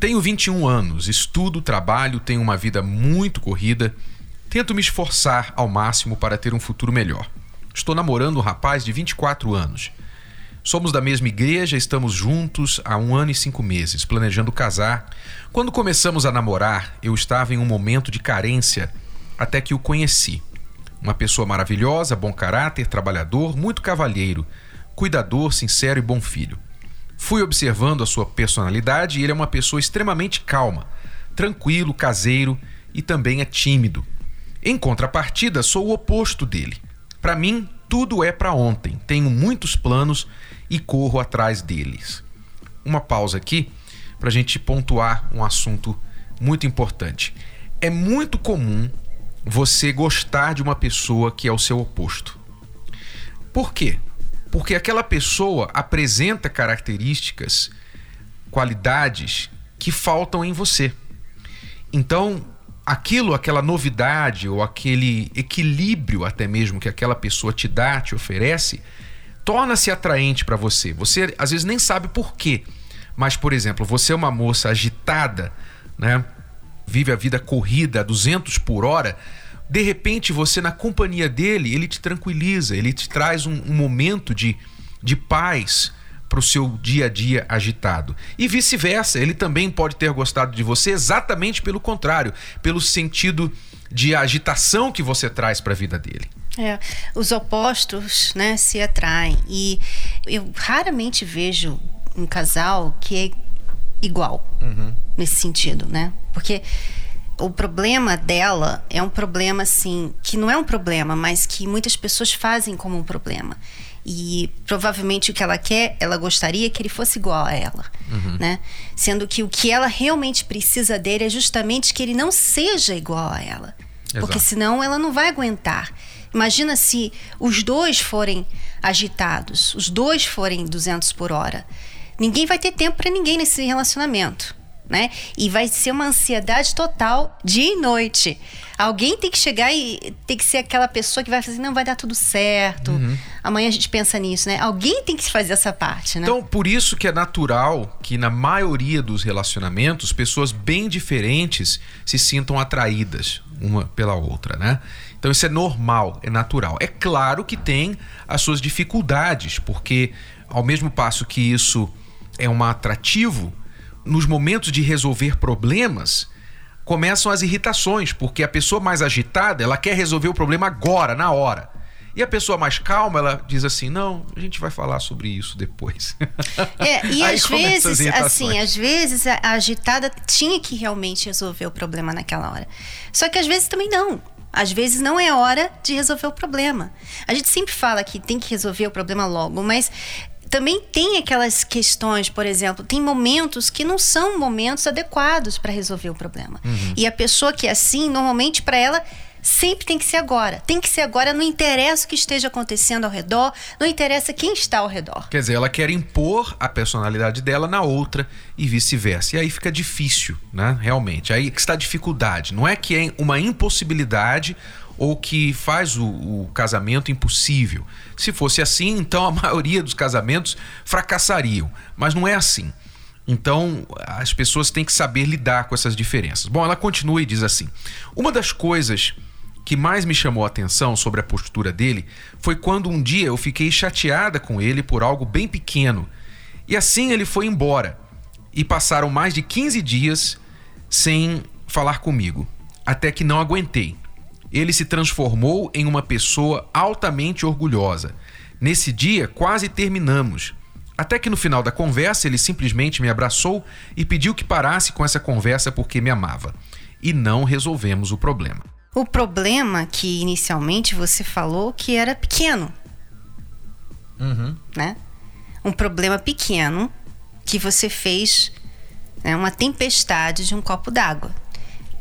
Tenho 21 anos, estudo, trabalho, tenho uma vida muito corrida, tento me esforçar ao máximo para ter um futuro melhor. Estou namorando um rapaz de 24 anos. Somos da mesma igreja, estamos juntos há um ano e cinco meses, planejando casar. Quando começamos a namorar, eu estava em um momento de carência até que o conheci. Uma pessoa maravilhosa, bom caráter, trabalhador, muito cavalheiro, cuidador, sincero e bom filho. Fui observando a sua personalidade e ele é uma pessoa extremamente calma, tranquilo, caseiro e também é tímido. Em contrapartida, sou o oposto dele. Para mim, tudo é para ontem. Tenho muitos planos e corro atrás deles. Uma pausa aqui para a gente pontuar um assunto muito importante. É muito comum você gostar de uma pessoa que é o seu oposto. Por quê? Porque aquela pessoa apresenta características, qualidades que faltam em você. Então, aquilo, aquela novidade ou aquele equilíbrio até mesmo que aquela pessoa te dá, te oferece, torna-se atraente para você. Você às vezes nem sabe por quê. Mas, por exemplo, você é uma moça agitada, né? Vive a vida corrida a 200 por hora. De repente, você, na companhia dele, ele te tranquiliza, ele te traz um, um momento de, de paz para o seu dia a dia agitado. E vice-versa, ele também pode ter gostado de você exatamente pelo contrário, pelo sentido de agitação que você traz para a vida dele. É, os opostos né, se atraem. E eu raramente vejo um casal que é igual uhum. nesse sentido, né? Porque o problema dela é um problema assim que não é um problema, mas que muitas pessoas fazem como um problema. E provavelmente o que ela quer, ela gostaria que ele fosse igual a ela, uhum. né? Sendo que o que ela realmente precisa dele é justamente que ele não seja igual a ela. Exato. Porque senão ela não vai aguentar. Imagina se os dois forem agitados, os dois forem 200 por hora. Ninguém vai ter tempo para ninguém nesse relacionamento né? E vai ser uma ansiedade total dia e noite. Alguém tem que chegar e tem que ser aquela pessoa que vai fazer, não vai dar tudo certo. Uhum. Amanhã a gente pensa nisso, né? Alguém tem que fazer essa parte, né? Então, por isso que é natural que na maioria dos relacionamentos, pessoas bem diferentes se sintam atraídas uma pela outra, né? Então isso é normal, é natural. É claro que tem as suas dificuldades, porque ao mesmo passo que isso é um atrativo, nos momentos de resolver problemas, começam as irritações, porque a pessoa mais agitada, ela quer resolver o problema agora, na hora. E a pessoa mais calma, ela diz assim: não, a gente vai falar sobre isso depois. É, e às vezes, assim, às vezes a agitada tinha que realmente resolver o problema naquela hora. Só que às vezes também não. Às vezes não é hora de resolver o problema. A gente sempre fala que tem que resolver o problema logo, mas também tem aquelas questões, por exemplo, tem momentos que não são momentos adequados para resolver o problema. Uhum. E a pessoa que é assim, normalmente para ela sempre tem que ser agora. Tem que ser agora, não interessa o que esteja acontecendo ao redor, não interessa quem está ao redor. Quer dizer, ela quer impor a personalidade dela na outra e vice-versa. E aí fica difícil, né? Realmente. Aí está a dificuldade. Não é que é uma impossibilidade ou que faz o, o, casamento impossível. Se fosse assim, então a maioria dos casamentos fracassariam. Mas não é assim. Então as pessoas têm que saber lidar com essas diferenças. Bom, ela continua e diz assim: Uma das coisas que mais me chamou a atenção sobre a postura dele foi quando um dia eu fiquei chateada com ele por algo bem pequeno. E assim ele foi embora. E passaram mais de 15 dias sem falar comigo. Até que não aguentei ele se transformou em uma pessoa altamente orgulhosa. Nesse dia, quase terminamos. Até que no final da conversa ele simplesmente me abraçou e pediu que parasse com essa conversa porque me amava. E não resolvemos o problema. O problema que inicialmente você falou que era pequeno. Uhum. Né? Um problema pequeno que você fez né, uma tempestade de um copo d'água.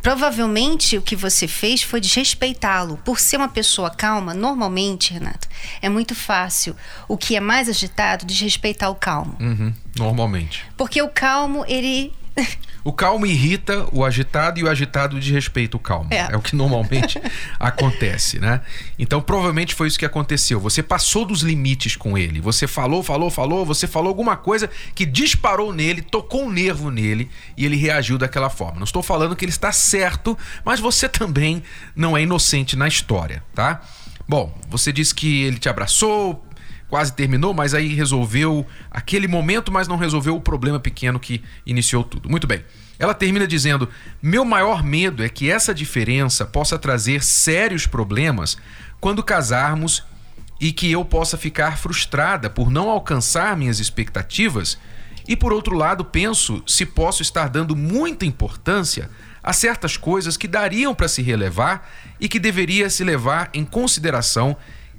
Provavelmente o que você fez foi desrespeitá-lo. Por ser uma pessoa calma, normalmente, Renato, é muito fácil o que é mais agitado desrespeitar o calmo. Uhum, normalmente. Porque o calmo, ele O calmo irrita o agitado e o agitado desrespeita o calmo. É, é o que normalmente acontece, né? Então, provavelmente foi isso que aconteceu. Você passou dos limites com ele. Você falou, falou, falou, você falou alguma coisa que disparou nele, tocou um nervo nele e ele reagiu daquela forma. Não estou falando que ele está certo, mas você também não é inocente na história, tá? Bom, você disse que ele te abraçou, quase terminou, mas aí resolveu aquele momento, mas não resolveu o problema pequeno que iniciou tudo. Muito bem. Ela termina dizendo: Meu maior medo é que essa diferença possa trazer sérios problemas quando casarmos e que eu possa ficar frustrada por não alcançar minhas expectativas. E por outro lado, penso se posso estar dando muita importância a certas coisas que dariam para se relevar e que deveria se levar em consideração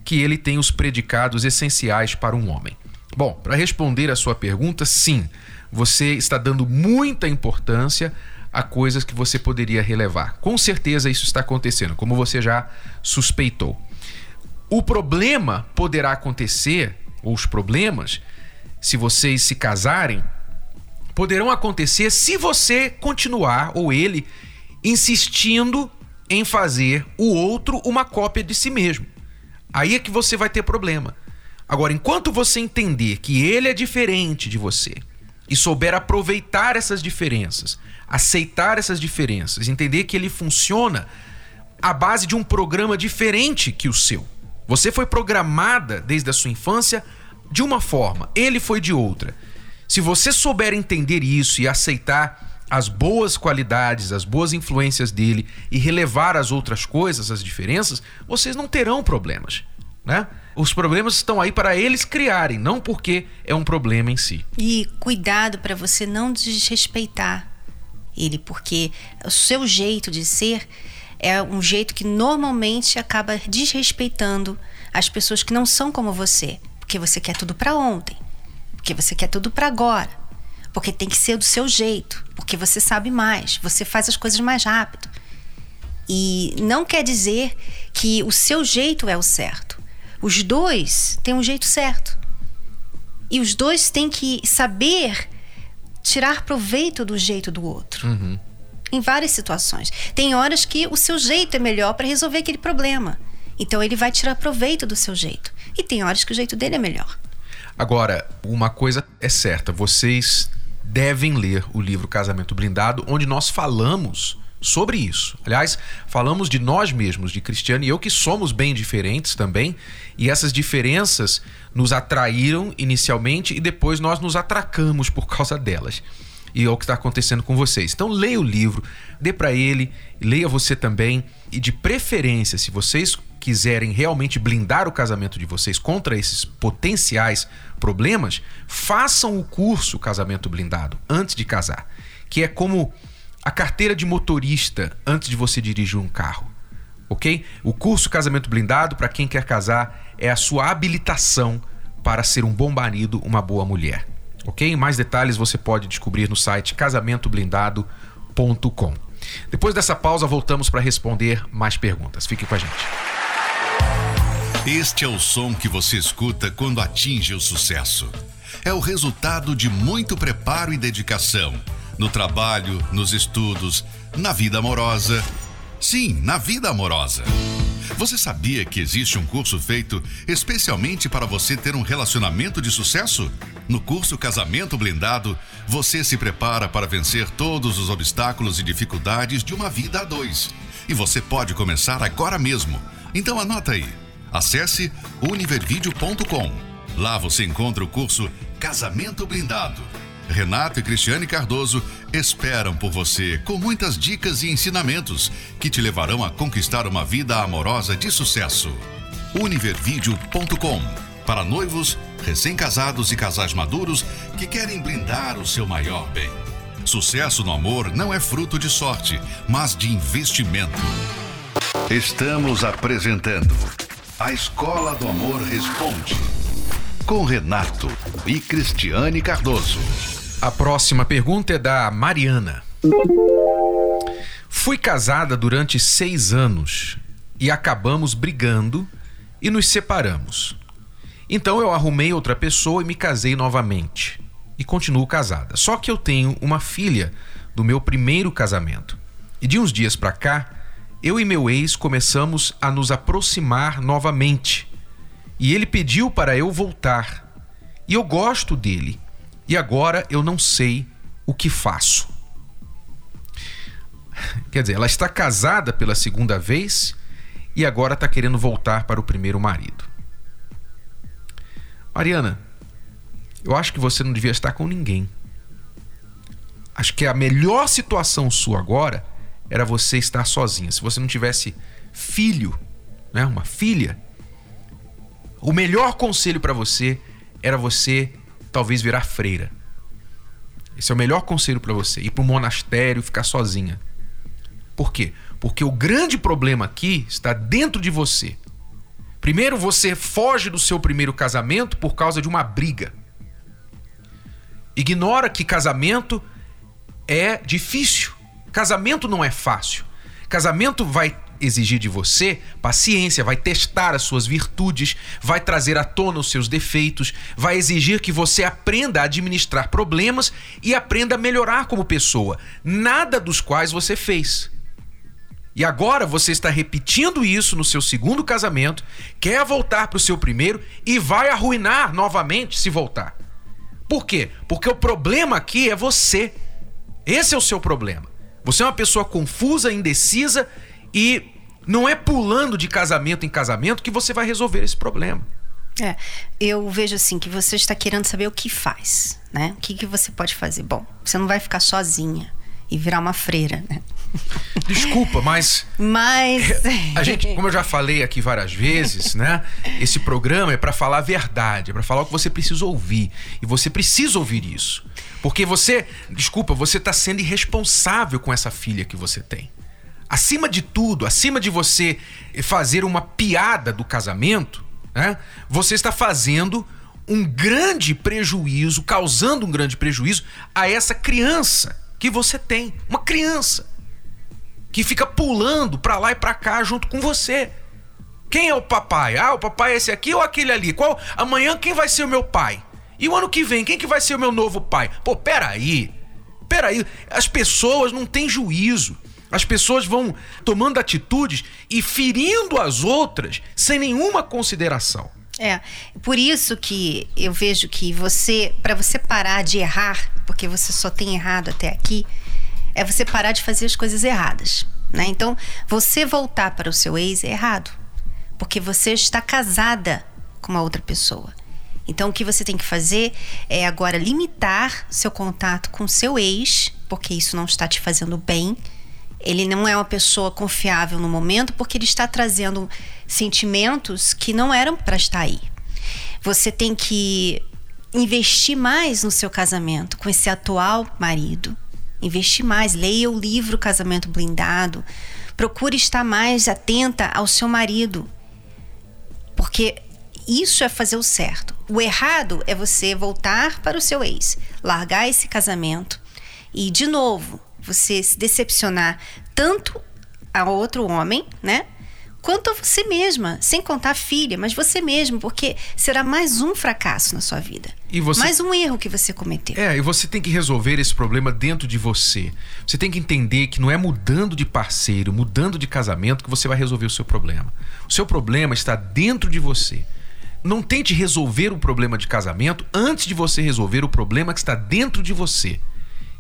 que ele tem os predicados essenciais para um homem. Bom, para responder a sua pergunta, sim, você está dando muita importância a coisas que você poderia relevar. Com certeza isso está acontecendo, como você já suspeitou. O problema poderá acontecer, ou os problemas, se vocês se casarem, poderão acontecer se você continuar, ou ele, insistindo em fazer o outro uma cópia de si mesmo. Aí é que você vai ter problema. Agora, enquanto você entender que ele é diferente de você e souber aproveitar essas diferenças, aceitar essas diferenças, entender que ele funciona à base de um programa diferente que o seu. Você foi programada desde a sua infância de uma forma, ele foi de outra. Se você souber entender isso e aceitar as boas qualidades, as boas influências dele e relevar as outras coisas, as diferenças, vocês não terão problemas, né? Os problemas estão aí para eles criarem, não porque é um problema em si. E cuidado para você não desrespeitar ele, porque o seu jeito de ser é um jeito que normalmente acaba desrespeitando as pessoas que não são como você, porque você quer tudo para ontem, porque você quer tudo para agora porque tem que ser do seu jeito, porque você sabe mais, você faz as coisas mais rápido. E não quer dizer que o seu jeito é o certo. Os dois têm um jeito certo. E os dois têm que saber tirar proveito do jeito do outro. Uhum. Em várias situações. Tem horas que o seu jeito é melhor para resolver aquele problema. Então ele vai tirar proveito do seu jeito. E tem horas que o jeito dele é melhor. Agora, uma coisa é certa: vocês devem ler o livro Casamento Blindado, onde nós falamos sobre isso. Aliás, falamos de nós mesmos, de Cristiano e eu, que somos bem diferentes também, e essas diferenças nos atraíram inicialmente e depois nós nos atracamos por causa delas. E é o que está acontecendo com vocês. Então, leia o livro, dê para ele, leia você também, e de preferência, se vocês quiserem realmente blindar o casamento de vocês contra esses potenciais problemas, façam o curso Casamento Blindado antes de casar, que é como a carteira de motorista antes de você dirigir um carro. Ok? O curso Casamento Blindado, para quem quer casar, é a sua habilitação para ser um bom marido, uma boa mulher. Ok? Mais detalhes você pode descobrir no site casamentoblindado.com. Depois dessa pausa, voltamos para responder mais perguntas. Fique com a gente. Este é o som que você escuta quando atinge o sucesso. É o resultado de muito preparo e dedicação no trabalho, nos estudos, na vida amorosa. Sim, na vida amorosa. Você sabia que existe um curso feito especialmente para você ter um relacionamento de sucesso? No curso Casamento Blindado, você se prepara para vencer todos os obstáculos e dificuldades de uma vida a dois. E você pode começar agora mesmo. Então anota aí Acesse univervideo.com. Lá você encontra o curso Casamento Blindado. Renato e Cristiane Cardoso esperam por você com muitas dicas e ensinamentos que te levarão a conquistar uma vida amorosa de sucesso. univervideo.com para noivos, recém-casados e casais maduros que querem blindar o seu maior bem. Sucesso no amor não é fruto de sorte, mas de investimento. Estamos apresentando a Escola do Amor Responde. Com Renato e Cristiane Cardoso. A próxima pergunta é da Mariana. Fui casada durante seis anos e acabamos brigando e nos separamos. Então eu arrumei outra pessoa e me casei novamente. E continuo casada. Só que eu tenho uma filha do meu primeiro casamento. E de uns dias para cá, eu e meu ex começamos a nos aproximar novamente. E ele pediu para eu voltar. E eu gosto dele. E agora eu não sei o que faço. Quer dizer, ela está casada pela segunda vez e agora está querendo voltar para o primeiro marido. Mariana, eu acho que você não devia estar com ninguém. Acho que a melhor situação sua agora era você estar sozinha. Se você não tivesse filho, né, uma filha, o melhor conselho para você era você talvez virar freira. Esse é o melhor conselho para você, ir para o monastério, ficar sozinha. Por quê? Porque o grande problema aqui está dentro de você. Primeiro, você foge do seu primeiro casamento por causa de uma briga. Ignora que casamento é difícil. Casamento não é fácil. Casamento vai exigir de você paciência, vai testar as suas virtudes, vai trazer à tona os seus defeitos, vai exigir que você aprenda a administrar problemas e aprenda a melhorar como pessoa, nada dos quais você fez. E agora você está repetindo isso no seu segundo casamento, quer voltar para o seu primeiro e vai arruinar novamente se voltar. Por quê? Porque o problema aqui é você. Esse é o seu problema. Você é uma pessoa confusa, indecisa e não é pulando de casamento em casamento que você vai resolver esse problema. É, eu vejo assim que você está querendo saber o que faz, né? O que, que você pode fazer? Bom, você não vai ficar sozinha e virar uma freira, né? Desculpa, mas. Mas. A gente, como eu já falei aqui várias vezes, né? Esse programa é para falar a verdade, é para falar o que você precisa ouvir. E você precisa ouvir isso. Porque você, desculpa, você está sendo irresponsável com essa filha que você tem. Acima de tudo, acima de você fazer uma piada do casamento, né? Você está fazendo um grande prejuízo, causando um grande prejuízo a essa criança que você tem, uma criança que fica pulando para lá e para cá junto com você. Quem é o papai? Ah, o papai é esse aqui ou aquele ali? Qual? Amanhã quem vai ser o meu pai? E o ano que vem, quem que vai ser o meu novo pai? Pô, peraí. Peraí. As pessoas não têm juízo. As pessoas vão tomando atitudes e ferindo as outras sem nenhuma consideração. É, por isso que eu vejo que você, para você parar de errar, porque você só tem errado até aqui, é você parar de fazer as coisas erradas. Né? Então, você voltar para o seu ex é errado, porque você está casada com uma outra pessoa. Então, o que você tem que fazer é agora limitar seu contato com seu ex, porque isso não está te fazendo bem. Ele não é uma pessoa confiável no momento, porque ele está trazendo sentimentos que não eram para estar aí. Você tem que investir mais no seu casamento com esse atual marido, investir mais, leia o livro Casamento Blindado, procure estar mais atenta ao seu marido, porque isso é fazer o certo. O errado é você voltar para o seu ex, largar esse casamento e, de novo, você se decepcionar tanto a outro homem, né? quanto a você mesma, sem contar a filha, mas você mesmo, porque será mais um fracasso na sua vida. Você... Mais um erro que você cometeu. É, e você tem que resolver esse problema dentro de você. Você tem que entender que não é mudando de parceiro, mudando de casamento que você vai resolver o seu problema. O seu problema está dentro de você. Não tente resolver o problema de casamento antes de você resolver o problema que está dentro de você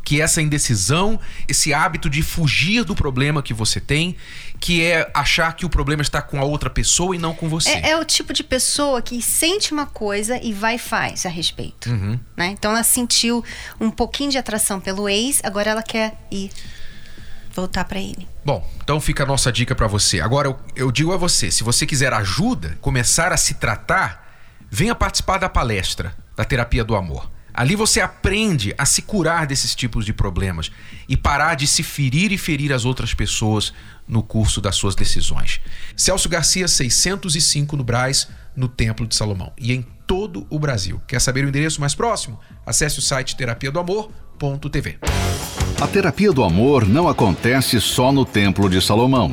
que essa indecisão, esse hábito de fugir do problema que você tem, que é achar que o problema está com a outra pessoa e não com você. É, é o tipo de pessoa que sente uma coisa e vai e faz a respeito. Uhum. Né? Então ela sentiu um pouquinho de atração pelo ex, agora ela quer ir voltar para ele. Bom, então fica a nossa dica para você. Agora eu, eu digo a você, se você quiser ajuda, começar a se tratar, venha participar da palestra da terapia do amor. Ali você aprende a se curar desses tipos de problemas e parar de se ferir e ferir as outras pessoas no curso das suas decisões. Celso Garcia, 605 no Braz, no Templo de Salomão e em todo o Brasil. Quer saber o endereço mais próximo? Acesse o site terapia do amor.tv. A terapia do amor não acontece só no Templo de Salomão.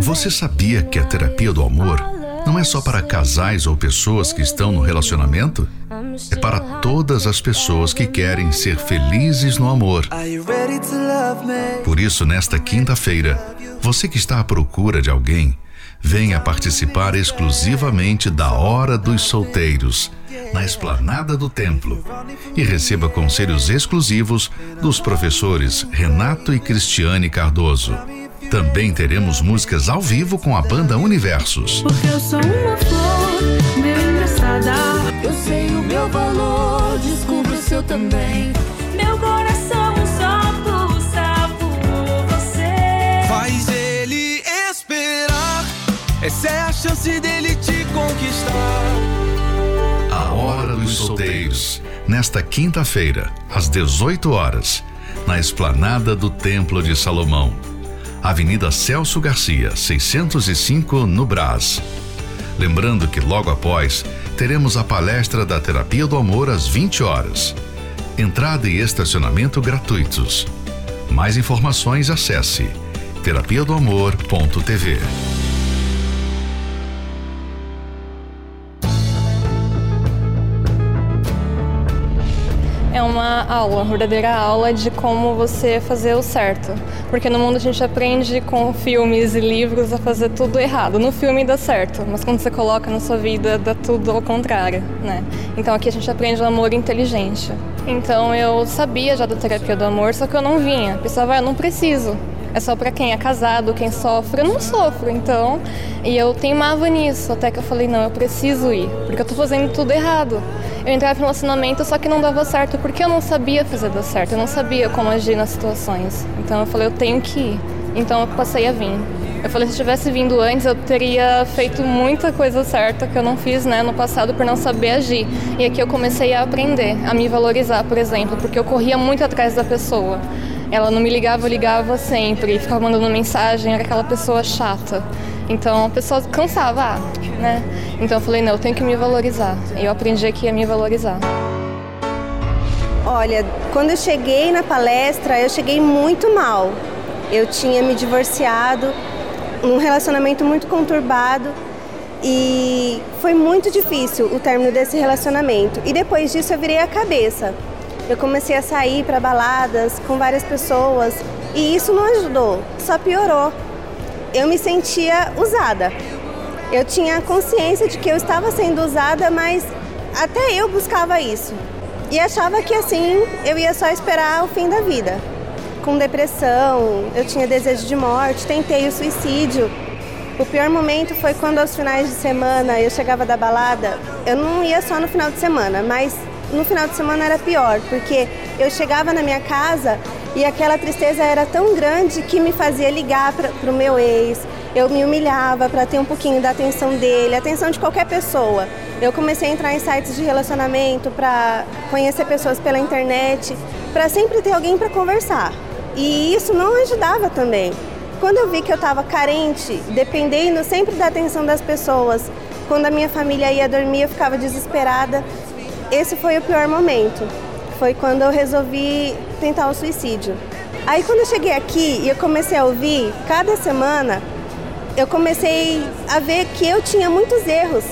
Você sabia que a terapia do amor não é só para casais ou pessoas que estão no relacionamento? É para todas as pessoas que querem ser felizes no amor. Por isso, nesta quinta-feira, você que está à procura de alguém, venha participar exclusivamente da Hora dos Solteiros, na esplanada do templo, e receba conselhos exclusivos dos professores Renato e Cristiane Cardoso. Também teremos músicas ao vivo com a banda Universos. Porque eu sou uma flor, meu engraçada. Eu sei o meu valor, descubra o seu também. Meu coração só pulsa por você. Faz ele esperar. Essa é a chance dele te conquistar. Dos Solteiros, nesta quinta-feira, às 18 horas, na esplanada do Templo de Salomão. Avenida Celso Garcia, 605, no Brás. Lembrando que logo após teremos a palestra da Terapia do Amor às 20 horas. Entrada e estacionamento gratuitos. Mais informações acesse terapia é uma aula, uma verdadeira aula de como você fazer o certo. Porque no mundo a gente aprende com filmes e livros a fazer tudo errado. No filme dá certo, mas quando você coloca na sua vida dá tudo ao contrário, né? Então aqui a gente aprende o amor inteligente. Então eu sabia já da terapia do amor, só que eu não vinha. Pensava, ah, eu não preciso. É só para quem é casado, quem sofre. Eu não sofro, então. E eu teimava nisso, até que eu falei, não, eu preciso ir, porque eu tô fazendo tudo errado. Eu entrava em relacionamento, só que não dava certo, porque eu não sabia fazer dar certo, eu não sabia como agir nas situações. Então eu falei, eu tenho que ir. Então eu passei a vir. Eu falei, se eu tivesse vindo antes, eu teria feito muita coisa certa que eu não fiz né, no passado por não saber agir. E aqui eu comecei a aprender, a me valorizar, por exemplo, porque eu corria muito atrás da pessoa. Ela não me ligava, eu ligava sempre, ficava mandando mensagem, era aquela pessoa chata. Então a pessoa cansava, né? Então eu falei, não, eu tenho que me valorizar. E eu aprendi aqui a me valorizar. Olha, quando eu cheguei na palestra, eu cheguei muito mal. Eu tinha me divorciado, um relacionamento muito conturbado e foi muito difícil o término desse relacionamento. E depois disso eu virei a cabeça. Eu comecei a sair para baladas com várias pessoas e isso não ajudou, só piorou. Eu me sentia usada. Eu tinha consciência de que eu estava sendo usada, mas até eu buscava isso. E achava que assim eu ia só esperar o fim da vida. Com depressão, eu tinha desejo de morte, tentei o suicídio. O pior momento foi quando aos finais de semana eu chegava da balada. Eu não ia só no final de semana, mas no final de semana era pior, porque eu chegava na minha casa e aquela tristeza era tão grande que me fazia ligar para o meu ex. Eu me humilhava para ter um pouquinho da atenção dele, atenção de qualquer pessoa. Eu comecei a entrar em sites de relacionamento para conhecer pessoas pela internet, para sempre ter alguém para conversar. E isso não ajudava também. Quando eu vi que eu estava carente, dependendo sempre da atenção das pessoas, quando a minha família ia dormir, eu ficava desesperada esse foi o pior momento. Foi quando eu resolvi tentar o suicídio. Aí quando eu cheguei aqui e eu comecei a ouvir, cada semana eu comecei a ver que eu tinha muitos erros.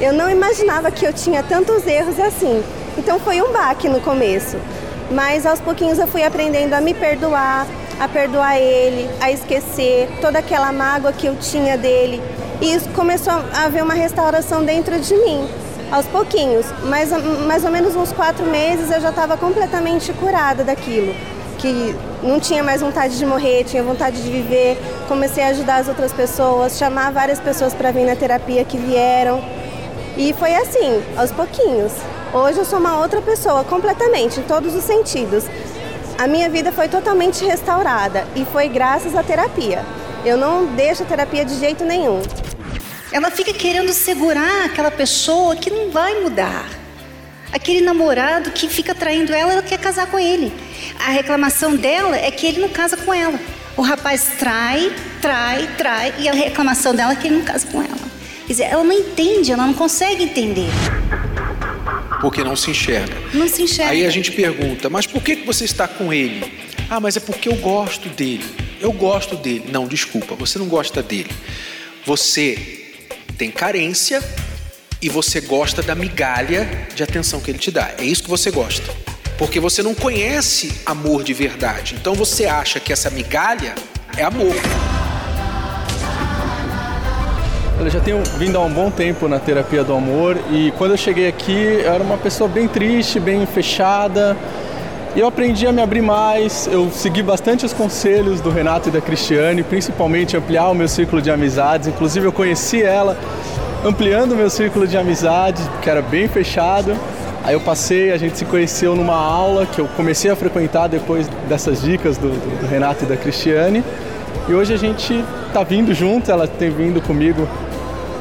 Eu não imaginava que eu tinha tantos erros assim. Então foi um baque no começo. Mas aos pouquinhos eu fui aprendendo a me perdoar, a perdoar ele, a esquecer toda aquela mágoa que eu tinha dele. E isso começou a haver uma restauração dentro de mim aos pouquinhos, mas mais ou menos uns quatro meses eu já estava completamente curada daquilo, que não tinha mais vontade de morrer, tinha vontade de viver. Comecei a ajudar as outras pessoas, chamar várias pessoas para vir na terapia que vieram. E foi assim, aos pouquinhos. Hoje eu sou uma outra pessoa, completamente, em todos os sentidos. A minha vida foi totalmente restaurada e foi graças à terapia. Eu não deixo a terapia de jeito nenhum. Ela fica querendo segurar aquela pessoa que não vai mudar. Aquele namorado que fica traindo ela, ela quer casar com ele. A reclamação dela é que ele não casa com ela. O rapaz trai, trai, trai, e a reclamação dela é que ele não casa com ela. Quer dizer, ela não entende, ela não consegue entender. Porque não se enxerga. Não se enxerga. Aí a gente pergunta, mas por que que você está com ele? Ah, mas é porque eu gosto dele. Eu gosto dele. Não, desculpa, você não gosta dele. Você tem carência e você gosta da migalha de atenção que ele te dá. É isso que você gosta. Porque você não conhece amor de verdade. Então você acha que essa migalha é amor. Eu já tenho vindo há um bom tempo na terapia do amor e quando eu cheguei aqui eu era uma pessoa bem triste, bem fechada. E eu aprendi a me abrir mais, eu segui bastante os conselhos do Renato e da Cristiane, principalmente ampliar o meu círculo de amizades. Inclusive eu conheci ela ampliando o meu círculo de amizades, que era bem fechado. Aí eu passei, a gente se conheceu numa aula que eu comecei a frequentar depois dessas dicas do, do Renato e da Cristiane. E hoje a gente está vindo junto, ela tem vindo comigo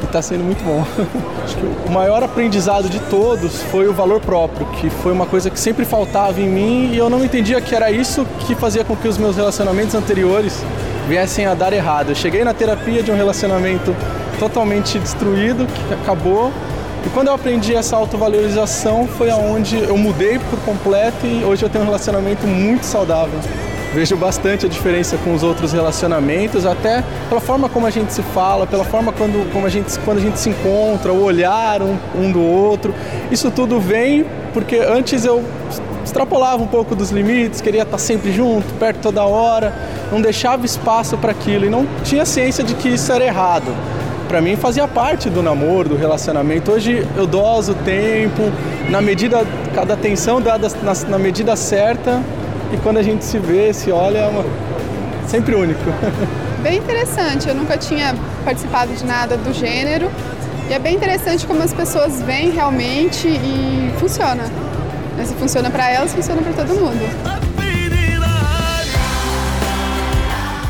e está sendo muito bom. Acho que o maior aprendizado de todos foi o valor próprio, que foi uma coisa que sempre faltava em mim e eu não entendia que era isso que fazia com que os meus relacionamentos anteriores viessem a dar errado. Eu cheguei na terapia de um relacionamento totalmente destruído, que acabou. E quando eu aprendi essa autovalorização foi aonde eu mudei por completo e hoje eu tenho um relacionamento muito saudável. Vejo bastante a diferença com os outros relacionamentos, até pela forma como a gente se fala, pela forma quando, como a, gente, quando a gente se encontra, o olhar um, um do outro. Isso tudo vem porque antes eu extrapolava um pouco dos limites, queria estar sempre junto, perto toda hora, não deixava espaço para aquilo e não tinha ciência de que isso era errado. Para mim fazia parte do namoro, do relacionamento. Hoje eu doso o tempo, na medida, cada atenção dada na, na medida certa e quando a gente se vê, se olha, é uma... sempre único. Bem interessante, eu nunca tinha participado de nada do gênero e é bem interessante como as pessoas veem realmente e funciona. Se funciona para elas, funciona para todo mundo.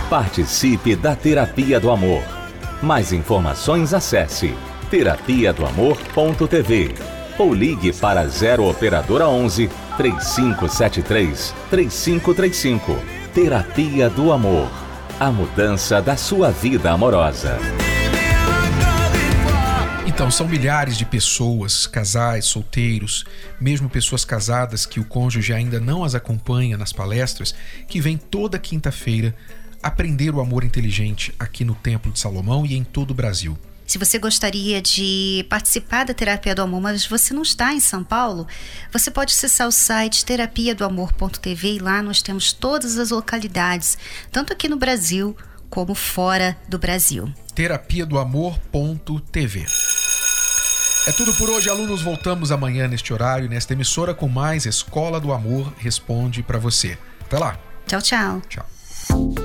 Participe da Terapia do Amor. Mais informações acesse terapia do amor.tv ou ligue para 0 operadora 11 3573 3535. Terapia do Amor. A mudança da sua vida amorosa. Então, são milhares de pessoas, casais, solteiros, mesmo pessoas casadas que o cônjuge ainda não as acompanha nas palestras, que vêm toda quinta-feira aprender o amor inteligente aqui no Templo de Salomão e em todo o Brasil. Se você gostaria de participar da Terapia do Amor, mas você não está em São Paulo, você pode acessar o site terapiadoamor.tv e lá nós temos todas as localidades, tanto aqui no Brasil como fora do Brasil. terapiadoamor.tv. É tudo por hoje, alunos. Voltamos amanhã neste horário, nesta emissora, com mais Escola do Amor Responde para você. Até lá. Tchau, tchau. Tchau.